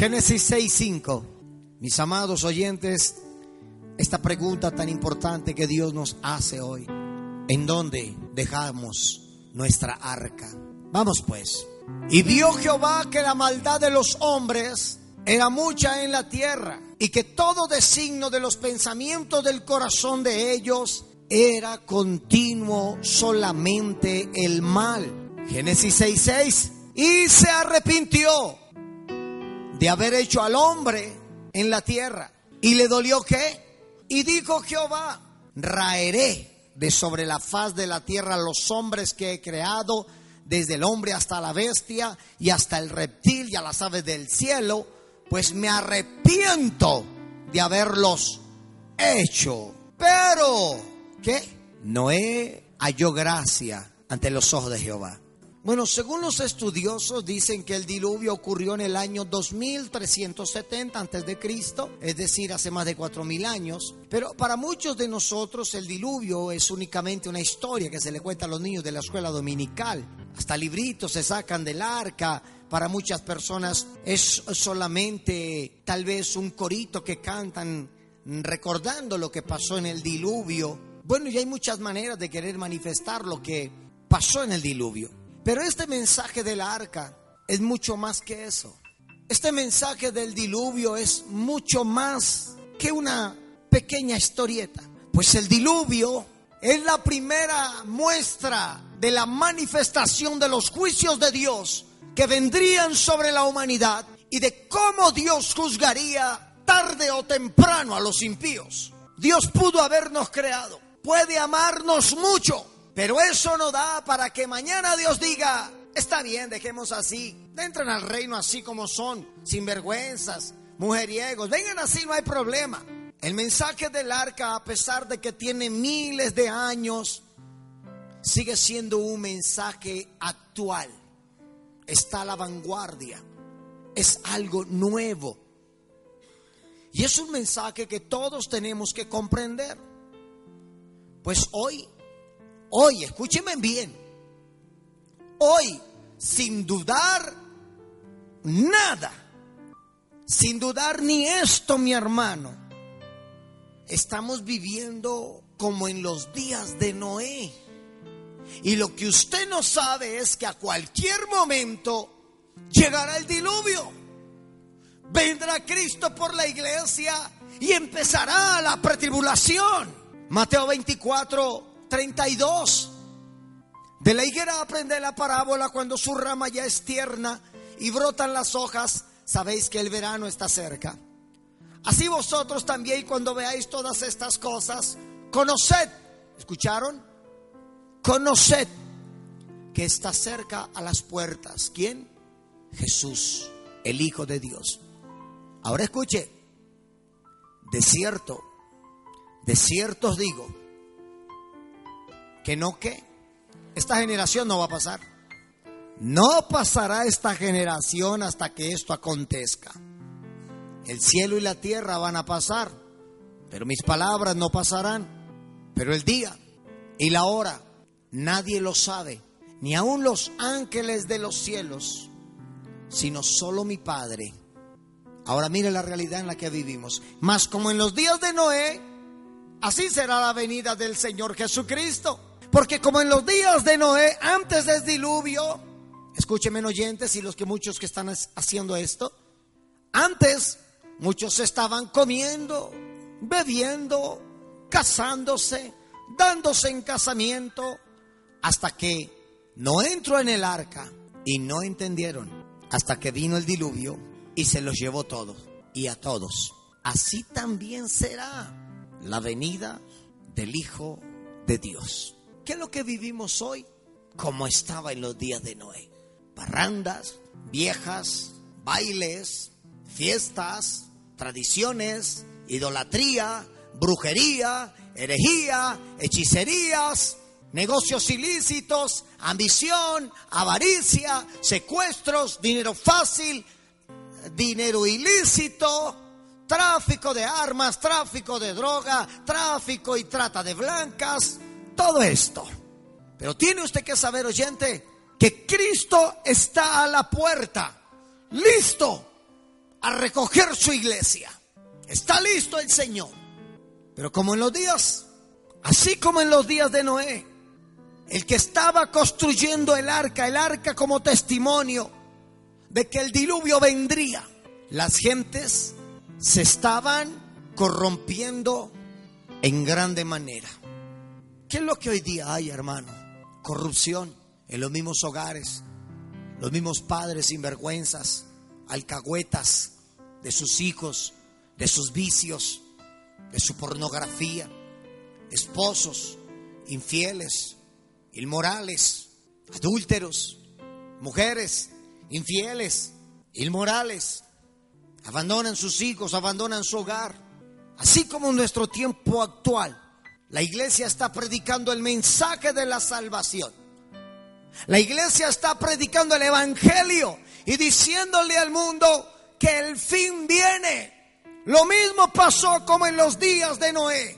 Génesis 6:5. Mis amados oyentes, esta pregunta tan importante que Dios nos hace hoy. ¿En dónde dejamos nuestra arca? Vamos pues. Y vio Jehová que la maldad de los hombres era mucha en la tierra y que todo designo de los pensamientos del corazón de ellos era continuo solamente el mal. Génesis 6:6. Y se arrepintió de haber hecho al hombre en la tierra. ¿Y le dolió qué? Y dijo Jehová, raeré de sobre la faz de la tierra los hombres que he creado, desde el hombre hasta la bestia y hasta el reptil y a las aves del cielo, pues me arrepiento de haberlos hecho. Pero, ¿qué? Noé halló gracia ante los ojos de Jehová. Bueno, según los estudiosos dicen que el diluvio ocurrió en el año 2370 antes de Cristo, es decir, hace más de 4000 años, pero para muchos de nosotros el diluvio es únicamente una historia que se le cuenta a los niños de la escuela dominical. Hasta libritos se sacan del arca, para muchas personas es solamente tal vez un corito que cantan recordando lo que pasó en el diluvio. Bueno, y hay muchas maneras de querer manifestar lo que pasó en el diluvio. Pero este mensaje del arca es mucho más que eso. Este mensaje del diluvio es mucho más que una pequeña historieta. Pues el diluvio es la primera muestra de la manifestación de los juicios de Dios que vendrían sobre la humanidad y de cómo Dios juzgaría tarde o temprano a los impíos. Dios pudo habernos creado, puede amarnos mucho, pero eso no da para que mañana Dios diga, está bien, dejemos así. Entren al reino así como son, sin vergüenzas, mujeriegos. Vengan así, no hay problema. El mensaje del arca, a pesar de que tiene miles de años, sigue siendo un mensaje actual. Está a la vanguardia. Es algo nuevo. Y es un mensaje que todos tenemos que comprender. Pues hoy Hoy, escúcheme bien. Hoy, sin dudar nada, sin dudar ni esto, mi hermano, estamos viviendo como en los días de Noé. Y lo que usted no sabe es que a cualquier momento llegará el diluvio. Vendrá Cristo por la iglesia y empezará la pretribulación. Mateo 24, 32. De la higuera aprende la parábola cuando su rama ya es tierna y brotan las hojas, sabéis que el verano está cerca. Así vosotros también cuando veáis todas estas cosas, conoced, ¿escucharon? Conoced que está cerca a las puertas. ¿Quién? Jesús, el Hijo de Dios. Ahora escuche, de cierto, de cierto os digo, que no que esta generación no va a pasar. No pasará esta generación hasta que esto acontezca. El cielo y la tierra van a pasar, pero mis palabras no pasarán. Pero el día y la hora nadie lo sabe, ni aun los ángeles de los cielos, sino solo mi Padre. Ahora mire la realidad en la que vivimos. Más como en los días de Noé, así será la venida del Señor Jesucristo. Porque como en los días de Noé, antes del diluvio, escúcheme oyentes y los que muchos que están haciendo esto, antes muchos estaban comiendo, bebiendo, casándose, dándose en casamiento, hasta que no entró en el arca y no entendieron, hasta que vino el diluvio y se los llevó todos y a todos. Así también será la venida del Hijo de Dios. ¿Qué es lo que vivimos hoy? Como estaba en los días de Noé. Parrandas, viejas, bailes, fiestas, tradiciones, idolatría, brujería, herejía, hechicerías, negocios ilícitos, ambición, avaricia, secuestros, dinero fácil, dinero ilícito, tráfico de armas, tráfico de droga, tráfico y trata de blancas, todo esto. Pero tiene usted que saber, oyente, que Cristo está a la puerta, listo, a recoger su iglesia. Está listo el Señor. Pero como en los días, así como en los días de Noé, el que estaba construyendo el arca, el arca como testimonio de que el diluvio vendría, las gentes se estaban corrompiendo en grande manera. ¿Qué es lo que hoy día hay, hermano? Corrupción en los mismos hogares, los mismos padres sinvergüenzas, alcahuetas de sus hijos, de sus vicios, de su pornografía, esposos infieles, inmorales, adúlteros, mujeres infieles, inmorales, abandonan sus hijos, abandonan su hogar. Así como en nuestro tiempo actual, la iglesia está predicando el mensaje de la salvación. La iglesia está predicando el Evangelio y diciéndole al mundo que el fin viene. Lo mismo pasó como en los días de Noé.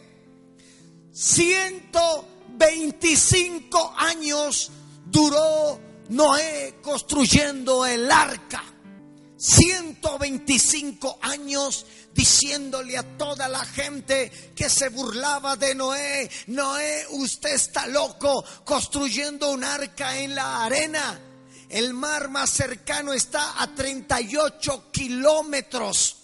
125 años duró Noé construyendo el arca. 125 años diciéndole a toda la gente que se burlaba de Noé, Noé, usted está loco construyendo un arca en la arena. El mar más cercano está a 38 kilómetros.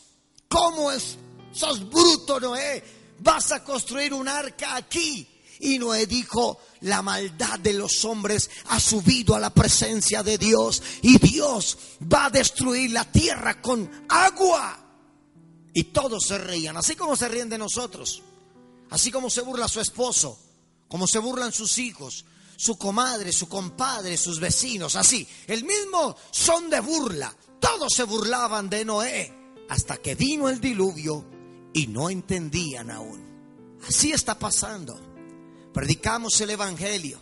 ¿Cómo es? Sos bruto, Noé. Vas a construir un arca aquí. Y Noé dijo, la maldad de los hombres ha subido a la presencia de Dios y Dios va a destruir la tierra con agua. Y todos se reían, así como se ríen de nosotros, así como se burla su esposo, como se burlan sus hijos, su comadre, su compadre, sus vecinos, así. El mismo son de burla. Todos se burlaban de Noé hasta que vino el diluvio y no entendían aún. Así está pasando. Predicamos el Evangelio,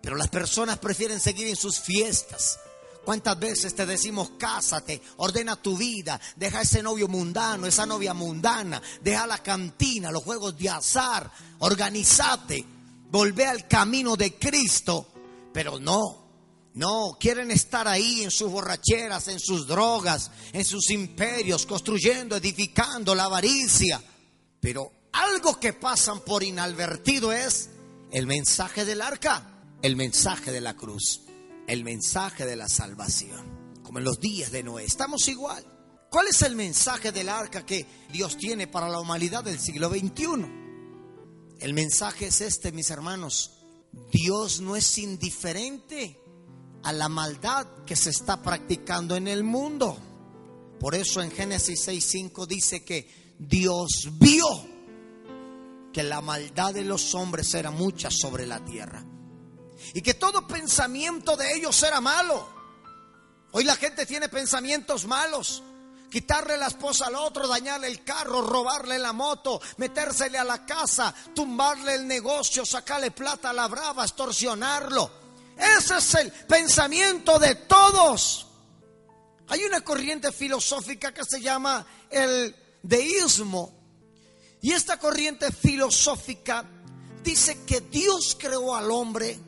pero las personas prefieren seguir en sus fiestas. ¿Cuántas veces te decimos cásate, ordena tu vida, deja ese novio mundano, esa novia mundana, deja la cantina, los juegos de azar, organizate, volvé al camino de Cristo? Pero no, no, quieren estar ahí en sus borracheras, en sus drogas, en sus imperios, construyendo, edificando la avaricia. Pero algo que pasan por inadvertido es el mensaje del arca, el mensaje de la cruz, el mensaje de la salvación, como en los días de Noé. Estamos igual. ¿Cuál es el mensaje del arca que Dios tiene para la humanidad del siglo XXI? El mensaje es este, mis hermanos. Dios no es indiferente a la maldad que se está practicando en el mundo. Por eso en Génesis 6.5 dice que Dios vio que la maldad de los hombres era mucha sobre la tierra. Y que todo pensamiento de ellos era malo. Hoy la gente tiene pensamientos malos. Quitarle la esposa al otro, dañarle el carro, robarle la moto, metérsele a la casa, tumbarle el negocio, sacarle plata a la brava, extorsionarlo. Ese es el pensamiento de todos. Hay una corriente filosófica que se llama el deísmo y esta corriente filosófica dice que Dios creó al hombre,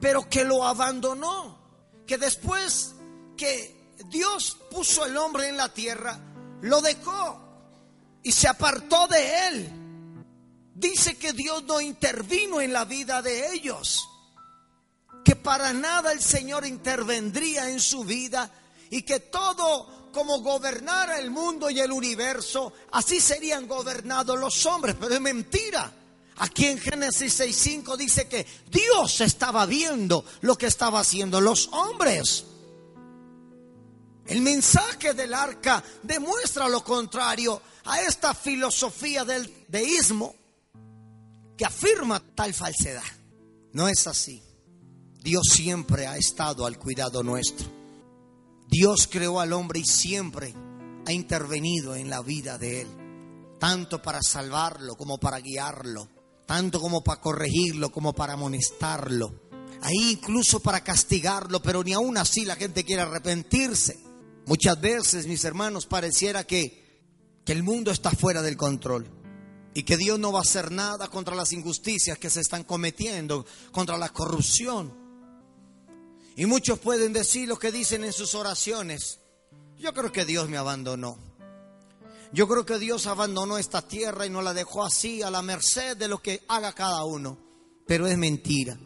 pero que lo abandonó. Que después que Dios puso al hombre en la tierra, lo dejó y se apartó de él. Dice que Dios no intervino en la vida de ellos, que para nada el Señor intervendría en su vida y que todo como gobernara el mundo y el universo, así serían gobernados los hombres, pero es mentira. Aquí en Génesis 6.5 dice que Dios estaba viendo lo que estaba haciendo los hombres. El mensaje del arca demuestra lo contrario a esta filosofía del deísmo que afirma tal falsedad. No es así. Dios siempre ha estado al cuidado nuestro. Dios creó al hombre y siempre ha intervenido en la vida de él, tanto para salvarlo como para guiarlo, tanto como para corregirlo como para amonestarlo, ahí incluso para castigarlo, pero ni aún así la gente quiere arrepentirse. Muchas veces, mis hermanos, pareciera que, que el mundo está fuera del control y que Dios no va a hacer nada contra las injusticias que se están cometiendo, contra la corrupción. Y muchos pueden decir lo que dicen en sus oraciones. Yo creo que Dios me abandonó. Yo creo que Dios abandonó esta tierra y nos la dejó así a la merced de lo que haga cada uno. Pero es mentira.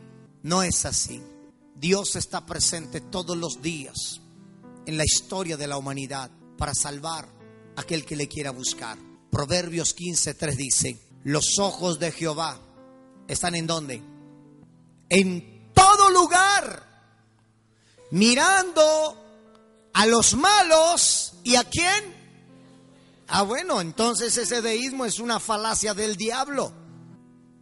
No es así. Dios está presente todos los días en la historia de la humanidad para salvar a aquel que le quiera buscar. Proverbios 15:3 dice, los ojos de Jehová están en dónde? En todo lugar, mirando a los malos y a quién? Ah, bueno, entonces ese deísmo es una falacia del diablo.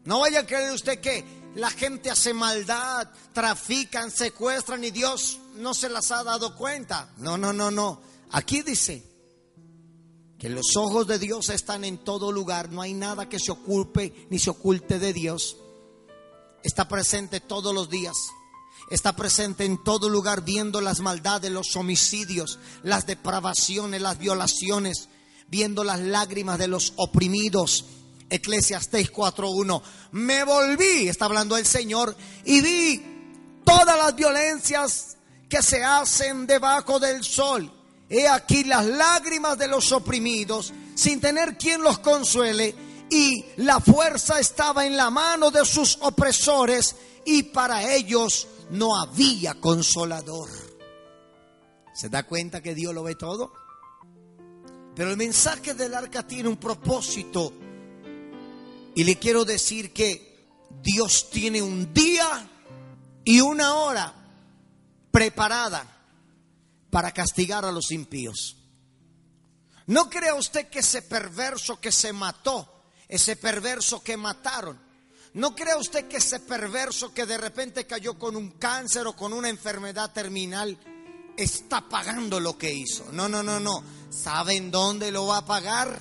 No vaya a creer usted que la gente hace maldad, trafican, secuestran y Dios no se las ha dado cuenta. No, no, no, no. Aquí dice que los ojos de Dios están en todo lugar. No hay nada que se ocupe ni se oculte de Dios. Está presente todos los días. Está presente en todo lugar viendo las maldades, los homicidios, las depravaciones, las violaciones, viendo las lágrimas de los oprimidos. Eclesiastes 4.1. Me volví, está hablando el Señor, y vi todas las violencias que se hacen debajo del sol. He aquí las lágrimas de los oprimidos, sin tener quien los consuele, y la fuerza estaba en la mano de sus opresores, y para ellos no había consolador. ¿Se da cuenta que Dios lo ve todo? Pero el mensaje del arca tiene un propósito. Y le quiero decir que Dios tiene un día y una hora preparada para castigar a los impíos. No crea usted que ese perverso que se mató, ese perverso que mataron, no crea usted que ese perverso que de repente cayó con un cáncer o con una enfermedad terminal, está pagando lo que hizo. No, no, no, no. ¿Saben dónde lo va a pagar?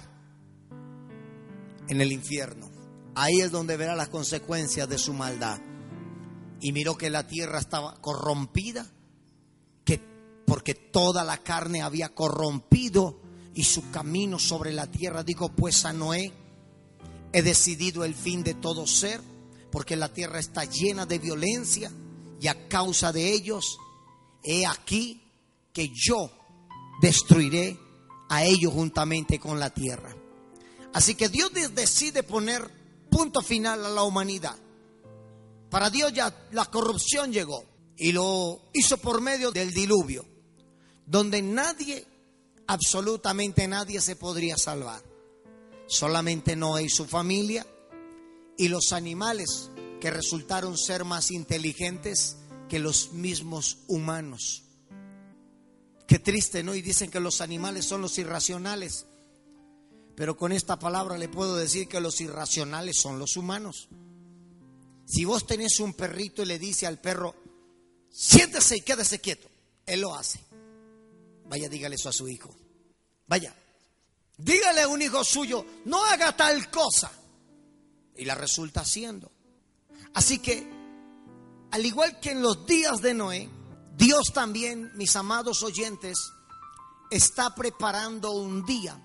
En el infierno. Ahí es donde verá las consecuencias de su maldad. Y miró que la tierra estaba corrompida, que porque toda la carne había corrompido y su camino sobre la tierra. Dijo pues a Noé, he decidido el fin de todo ser, porque la tierra está llena de violencia y a causa de ellos, he aquí que yo destruiré a ellos juntamente con la tierra. Así que Dios decide poner punto final a la humanidad. Para Dios ya la corrupción llegó y lo hizo por medio del diluvio, donde nadie, absolutamente nadie se podría salvar. Solamente Noé y su familia y los animales que resultaron ser más inteligentes que los mismos humanos. Qué triste, ¿no? Y dicen que los animales son los irracionales. Pero con esta palabra le puedo decir que los irracionales son los humanos. Si vos tenés un perrito y le dice al perro, siéntese y quédese quieto, él lo hace. Vaya, dígale eso a su hijo. Vaya, dígale a un hijo suyo, no haga tal cosa. Y la resulta haciendo. Así que, al igual que en los días de Noé, Dios también, mis amados oyentes, está preparando un día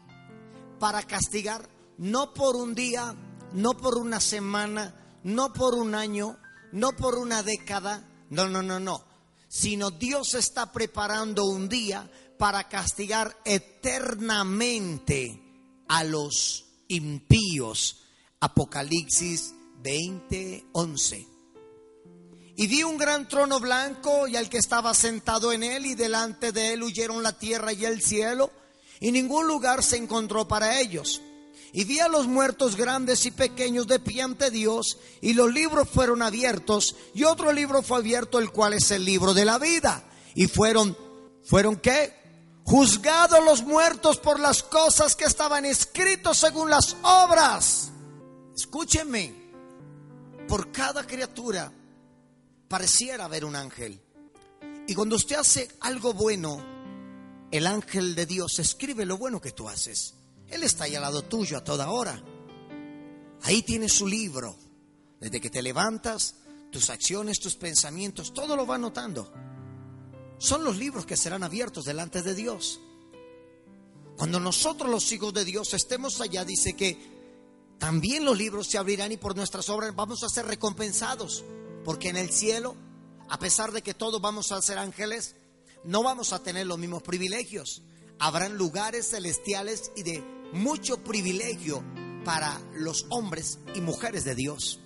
para castigar, no por un día, no por una semana, no por un año, no por una década, no, no, no, no, sino Dios está preparando un día para castigar eternamente a los impíos. Apocalipsis 20:11. Y vi un gran trono blanco y al que estaba sentado en él y delante de él huyeron la tierra y el cielo y ningún lugar se encontró para ellos. Y vi a los muertos grandes y pequeños de pie ante Dios y los libros fueron abiertos y otro libro fue abierto el cual es el libro de la vida. Y fueron, ¿fueron qué? Juzgados los muertos por las cosas que estaban escritos según las obras. Escúchenme, por cada criatura pareciera ver un ángel. Y cuando usted hace algo bueno, el ángel de Dios escribe lo bueno que tú haces. Él está ahí al lado tuyo a toda hora. Ahí tiene su libro. Desde que te levantas, tus acciones, tus pensamientos, todo lo va anotando. Son los libros que serán abiertos delante de Dios. Cuando nosotros los hijos de Dios estemos allá, dice que también los libros se abrirán y por nuestras obras vamos a ser recompensados. Porque en el cielo, a pesar de que todos vamos a ser ángeles, no vamos a tener los mismos privilegios. habrán lugares celestiales y de mucho privilegio para los hombres y mujeres de Dios.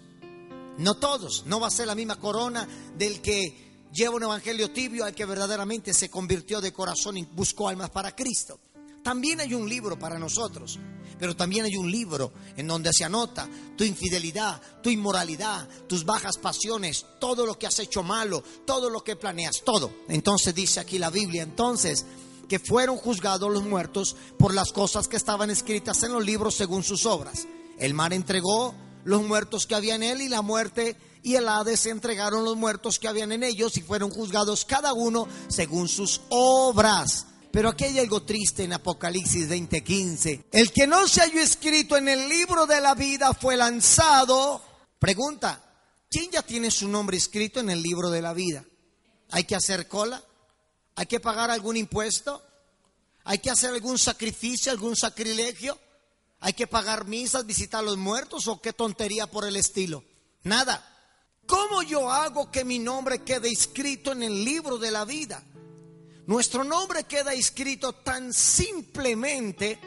No todos, no va a ser la misma corona del que lleva un evangelio tibio al que verdaderamente se convirtió de corazón y buscó almas para Cristo. También hay un libro para nosotros, pero también hay un libro en donde se anota tu infidelidad, tu inmoralidad, tus bajas pasiones, todo lo que has hecho malo, todo lo que planeas, todo. Entonces dice aquí la Biblia, entonces que fueron juzgados los muertos por las cosas que estaban escritas en los libros según sus obras. El mar entregó los muertos que había en él y la muerte y el Hades entregaron los muertos que habían en ellos y fueron juzgados cada uno según sus obras. Pero aquí hay algo triste en Apocalipsis 20:15. El que no se halló escrito en el libro de la vida fue lanzado. Pregunta, ¿quién ya tiene su nombre escrito en el libro de la vida? ¿Hay que hacer cola? ¿Hay que pagar algún impuesto? ¿Hay que hacer algún sacrificio, algún sacrilegio? ¿Hay que pagar misas, visitar a los muertos o qué tontería por el estilo? Nada. ¿Cómo yo hago que mi nombre quede escrito en el libro de la vida? Nuestro nombre queda escrito tan simplemente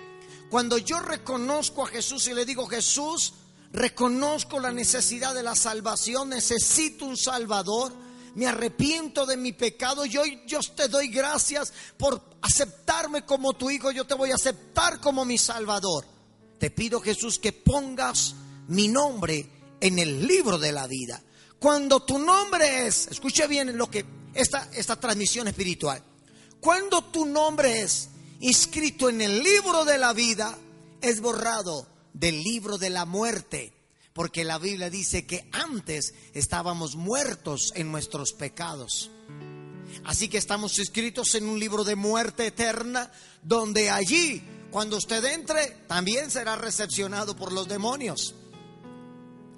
cuando yo reconozco a Jesús y le digo, Jesús, reconozco la necesidad de la salvación, necesito un Salvador, me arrepiento de mi pecado y hoy yo te doy gracias por aceptarme como tu hijo, yo te voy a aceptar como mi Salvador. Te pido Jesús que pongas mi nombre en el libro de la vida. Cuando tu nombre es, escuche bien lo que esta, esta transmisión espiritual, cuando tu nombre es inscrito en el libro de la vida, es borrado del libro de la muerte. Porque la Biblia dice que antes estábamos muertos en nuestros pecados. Así que estamos inscritos en un libro de muerte eterna, donde allí, cuando usted entre, también será recepcionado por los demonios.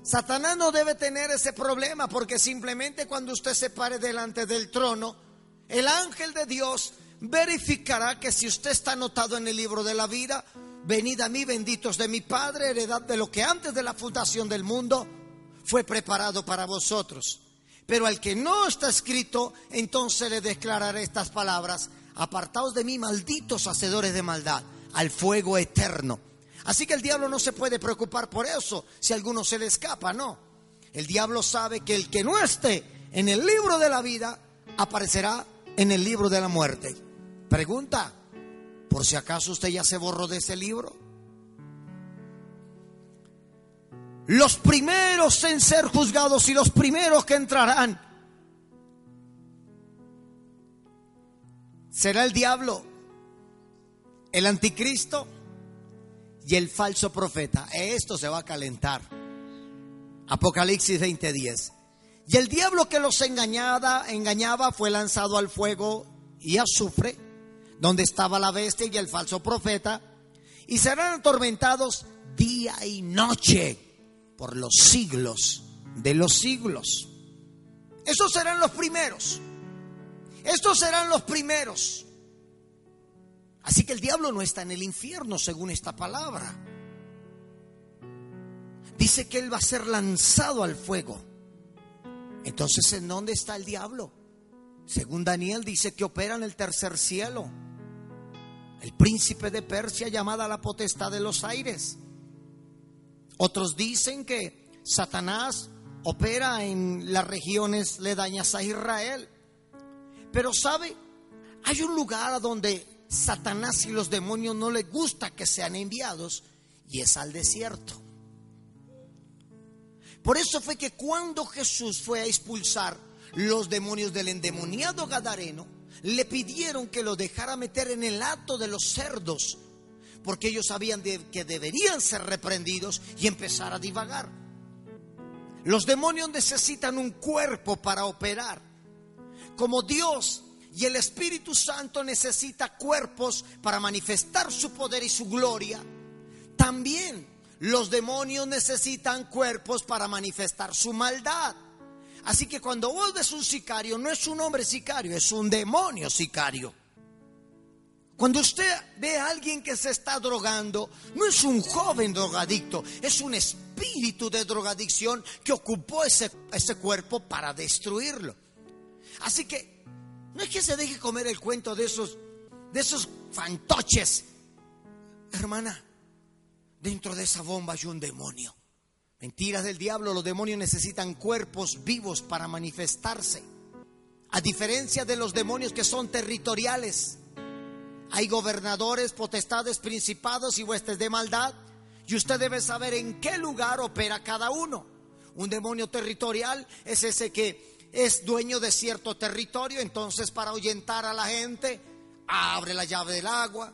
Satanás no debe tener ese problema porque simplemente cuando usted se pare delante del trono, el ángel de Dios verificará que si usted está anotado en el libro de la vida, venid a mí benditos de mi Padre, heredad de lo que antes de la fundación del mundo fue preparado para vosotros. Pero al que no está escrito, entonces le declararé estas palabras, apartaos de mí, malditos hacedores de maldad, al fuego eterno. Así que el diablo no se puede preocupar por eso, si alguno se le escapa, no. El diablo sabe que el que no esté en el libro de la vida aparecerá en el libro de la muerte. Pregunta, por si acaso usted ya se borró de ese libro. Los primeros en ser juzgados y los primeros que entrarán será el diablo, el anticristo y el falso profeta. Esto se va a calentar. Apocalipsis 20:10. Y el diablo que los engañaba, engañaba fue lanzado al fuego y azufre, donde estaba la bestia y el falso profeta, y serán atormentados día y noche por los siglos de los siglos. Esos serán los primeros. Estos serán los primeros. Así que el diablo no está en el infierno según esta palabra. Dice que él va a ser lanzado al fuego. Entonces, ¿en dónde está el diablo? Según Daniel dice que opera en el tercer cielo. El príncipe de Persia llamada la potestad de los aires. Otros dicen que Satanás opera en las regiones ledañas a Israel. Pero sabe, hay un lugar a donde Satanás y los demonios no les gusta que sean enviados y es al desierto. Por eso fue que cuando Jesús fue a expulsar los demonios del endemoniado Gadareno, le pidieron que lo dejara meter en el hato de los cerdos, porque ellos sabían que deberían ser reprendidos y empezar a divagar. Los demonios necesitan un cuerpo para operar. Como Dios y el Espíritu Santo necesita cuerpos para manifestar su poder y su gloria, también los demonios necesitan cuerpos para manifestar su maldad. Así que cuando vos ves un sicario, no es un hombre sicario, es un demonio sicario. Cuando usted ve a alguien que se está drogando, no es un joven drogadicto, es un espíritu de drogadicción que ocupó ese, ese cuerpo para destruirlo. Así que no es que se deje comer el cuento de esos, de esos fantoches. Hermana, dentro de esa bomba hay un demonio. Mentiras del diablo, los demonios necesitan cuerpos vivos para manifestarse. A diferencia de los demonios que son territoriales, hay gobernadores, potestades, principados y huestes de maldad. Y usted debe saber en qué lugar opera cada uno. Un demonio territorial es ese que es dueño de cierto territorio, entonces para ahuyentar a la gente, abre la llave del agua,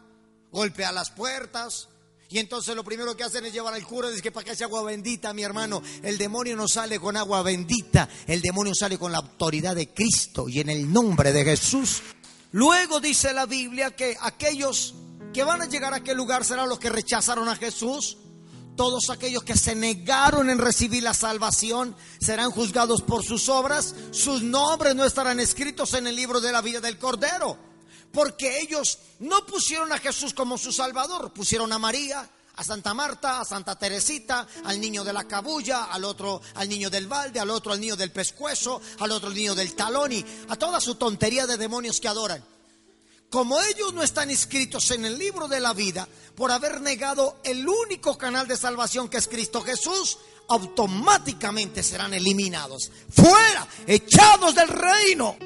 golpea las puertas, y entonces lo primero que hacen es llevar al cura y dice que para que haya agua bendita, mi hermano. El demonio no sale con agua bendita, el demonio sale con la autoridad de Cristo y en el nombre de Jesús. Luego dice la Biblia que aquellos que van a llegar a aquel lugar serán los que rechazaron a Jesús. Todos aquellos que se negaron en recibir la salvación serán juzgados por sus obras. Sus nombres no estarán escritos en el libro de la vida del Cordero porque ellos no pusieron a Jesús como su Salvador, pusieron a María, a Santa Marta, a Santa Teresita, al niño de la cabulla, al otro al niño del balde, al otro al niño del pescuezo, al otro al niño del talón y a toda su tontería de demonios que adoran. Como ellos no están inscritos en el libro de la vida por haber negado el único canal de salvación que es Cristo Jesús, automáticamente serán eliminados, fuera, echados del reino.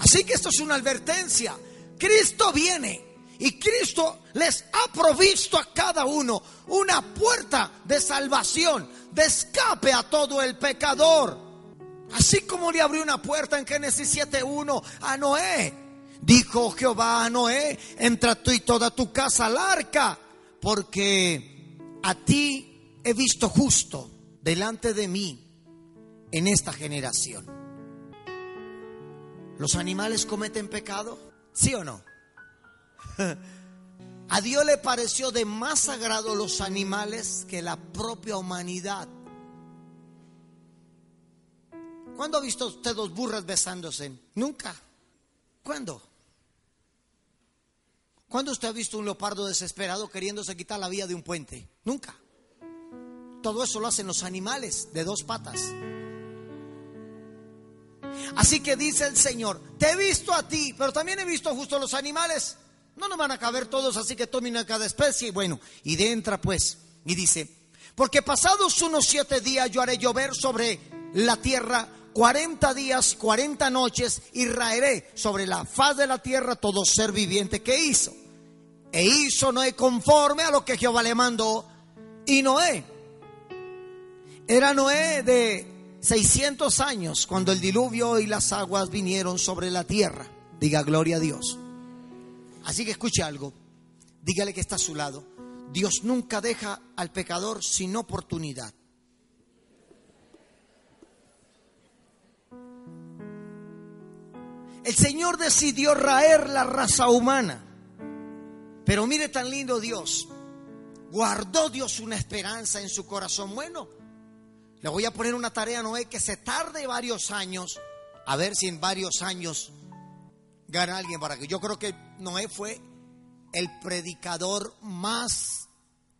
Así que esto es una advertencia. Cristo viene y Cristo les ha provisto a cada uno una puerta de salvación, de escape a todo el pecador. Así como le abrió una puerta en Génesis 7.1 a Noé. Dijo Jehová a Noé, entra tú y toda tu casa al arca, porque a ti he visto justo delante de mí en esta generación. ¿Los animales cometen pecado? ¿Sí o no? A Dios le pareció de más sagrado los animales que la propia humanidad. ¿Cuándo ha visto usted dos burras besándose? Nunca. ¿Cuándo? ¿Cuándo usted ha visto un leopardo desesperado queriéndose quitar la vía de un puente? Nunca. Todo eso lo hacen los animales de dos patas. Así que dice el Señor, te he visto a ti, pero también he visto justo los animales. No nos van a caber todos, así que tomen a cada especie. Y bueno, y de entra pues, y dice, porque pasados unos siete días yo haré llover sobre la tierra cuarenta días, cuarenta noches, y raeré sobre la faz de la tierra todo ser viviente que hizo. E hizo Noé conforme a lo que Jehová le mandó. Y Noé, era Noé de 600 años cuando el diluvio y las aguas vinieron sobre la tierra. Diga gloria a Dios. Así que escuche algo. Dígale que está a su lado. Dios nunca deja al pecador sin oportunidad. El Señor decidió raer la raza humana. Pero mire tan lindo Dios. Guardó Dios una esperanza en su corazón. Bueno, le voy a poner una tarea a Noé que se tarde varios años, a ver si en varios años gana alguien para que. Yo creo que Noé fue el predicador más,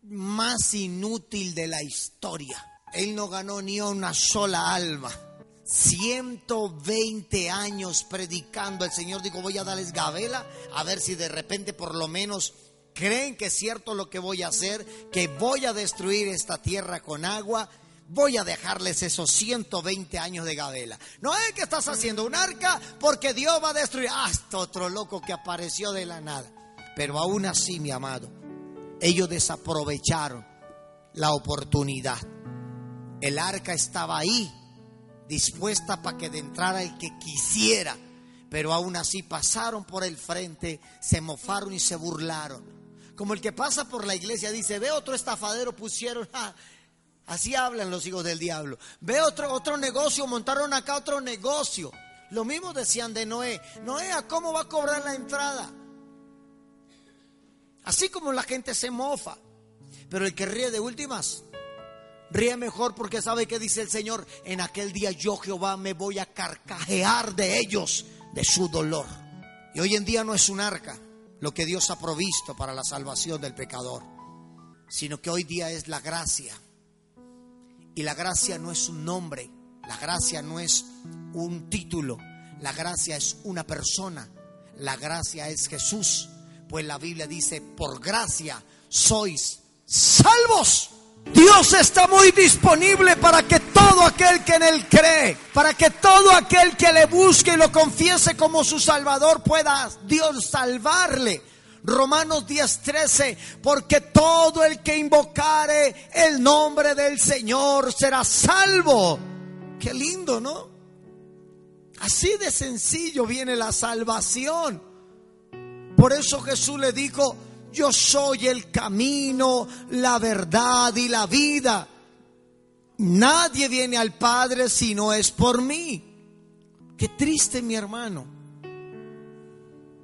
más inútil de la historia. Él no ganó ni una sola alma. 120 años predicando. El Señor dijo, voy a darles gabela, a ver si de repente por lo menos creen que es cierto lo que voy a hacer, que voy a destruir esta tierra con agua voy a dejarles esos 120 años de Gabela. No es que estás haciendo un arca porque Dios va a destruir. Hasta ah, otro loco que apareció de la nada. Pero aún así, mi amado, ellos desaprovecharon la oportunidad. El arca estaba ahí, dispuesta para que entrara el que quisiera. Pero aún así pasaron por el frente, se mofaron y se burlaron. Como el que pasa por la iglesia dice, ve otro estafadero, pusieron, Así hablan los hijos del diablo. Ve otro, otro negocio, montaron acá otro negocio. Lo mismo decían de Noé. Noé, ¿a cómo va a cobrar la entrada? Así como la gente se mofa. Pero el que ríe de últimas, ríe mejor porque sabe que dice el Señor, en aquel día yo Jehová me voy a carcajear de ellos, de su dolor. Y hoy en día no es un arca lo que Dios ha provisto para la salvación del pecador, sino que hoy día es la gracia y la gracia no es un nombre, la gracia no es un título, la gracia es una persona, la gracia es Jesús. Pues la Biblia dice, por gracia sois salvos. Dios está muy disponible para que todo aquel que en Él cree, para que todo aquel que le busque y lo confiese como su Salvador pueda Dios salvarle. Romanos 10:13, porque todo el que invocare el nombre del Señor será salvo. Qué lindo, ¿no? Así de sencillo viene la salvación. Por eso Jesús le dijo, yo soy el camino, la verdad y la vida. Nadie viene al Padre si no es por mí. Qué triste mi hermano.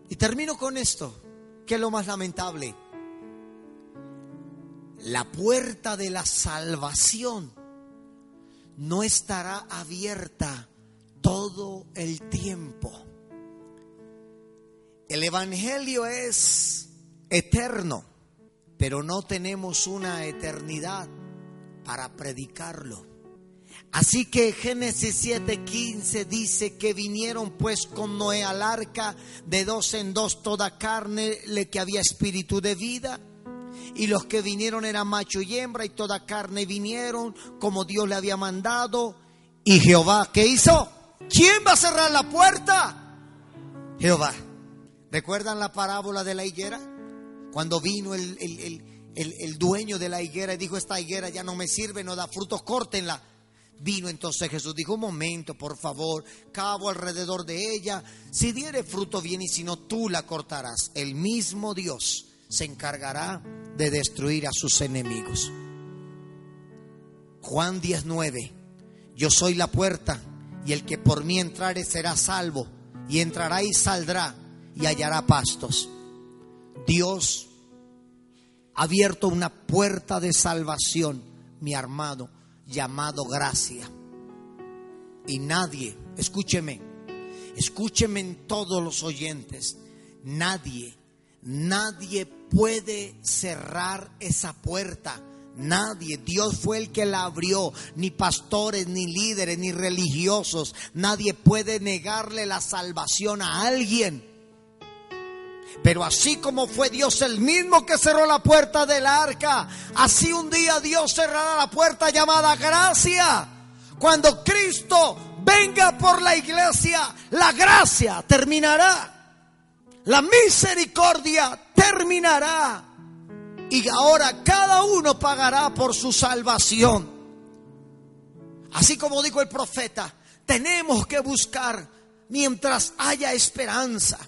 Y termino con esto, que es lo más lamentable. La puerta de la salvación no estará abierta todo el tiempo. El Evangelio es eterno, pero no tenemos una eternidad para predicarlo. Así que Génesis 7:15 dice que vinieron pues con Noé al arca de dos en dos toda carne, le que había espíritu de vida. Y los que vinieron eran macho y hembra y toda carne vinieron como Dios le había mandado. Y Jehová, ¿qué hizo? ¿Quién va a cerrar la puerta? Jehová. ¿Recuerdan la parábola de la higuera? Cuando vino el, el, dueño de la higuera y dijo, esta higuera ya no me sirve, no da frutos, córtenla. Vino entonces Jesús, dijo, un momento, por favor, cabo alrededor de ella, si diere fruto bien y si no, tú la cortarás. El mismo Dios se encargará de destruir a sus enemigos. Juan 19, yo soy la puerta y el que por mí entrare será salvo y entrará y saldrá y hallará pastos. Dios ha abierto una puerta de salvación, mi armado, llamado gracia. Y nadie, escúcheme, escúcheme en todos los oyentes, nadie, nadie puede cerrar esa puerta. Nadie, Dios fue el que la abrió, ni pastores, ni líderes, ni religiosos. Nadie puede negarle la salvación a alguien. Pero así como fue Dios el mismo que cerró la puerta del arca, así un día Dios cerrará la puerta llamada gracia. Cuando Cristo venga por la iglesia, la gracia terminará. La misericordia terminará. Y ahora cada uno pagará por su salvación. Así como dijo el profeta, tenemos que buscar mientras haya esperanza.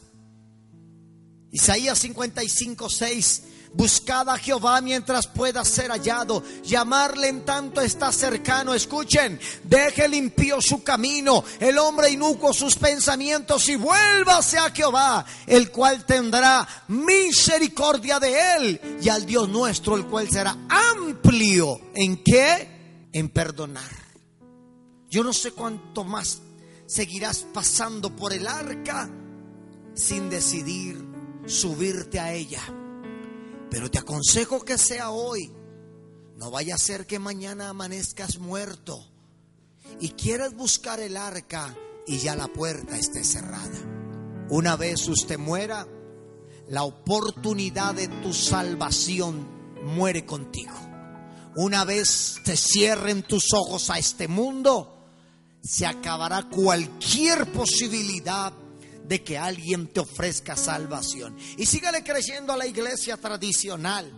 Isaías 55, 6. Buscad a Jehová mientras pueda ser hallado. Llamarle en tanto está cercano. Escuchen, deje limpio su camino, el hombre inuco sus pensamientos y vuélvase a Jehová, el cual tendrá misericordia de él y al Dios nuestro, el cual será amplio. ¿En qué? En perdonar. Yo no sé cuánto más seguirás pasando por el arca sin decidir subirte a ella. Pero te aconsejo que sea hoy. No vaya a ser que mañana amanezcas muerto y quieras buscar el arca y ya la puerta esté cerrada. Una vez usted muera, la oportunidad de tu salvación muere contigo. Una vez te cierren tus ojos a este mundo, se acabará cualquier posibilidad de que alguien te ofrezca salvación. Y sígale creyendo a la iglesia tradicional,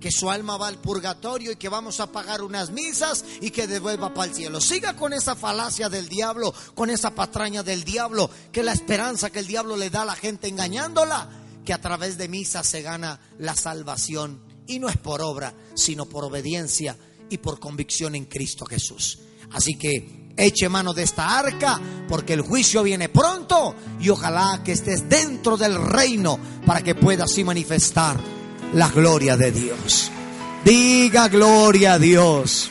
que su alma va al purgatorio y que vamos a pagar unas misas y que devuelva para el cielo. Siga con esa falacia del diablo, con esa patraña del diablo, que la esperanza que el diablo le da a la gente engañándola, que a través de misas se gana la salvación. Y no es por obra, sino por obediencia y por convicción en Cristo Jesús. Así que eche mano de esta arca, porque el juicio viene pronto y ojalá que estés dentro del reino para que puedas así manifestar la gloria de Dios. Diga gloria a Dios.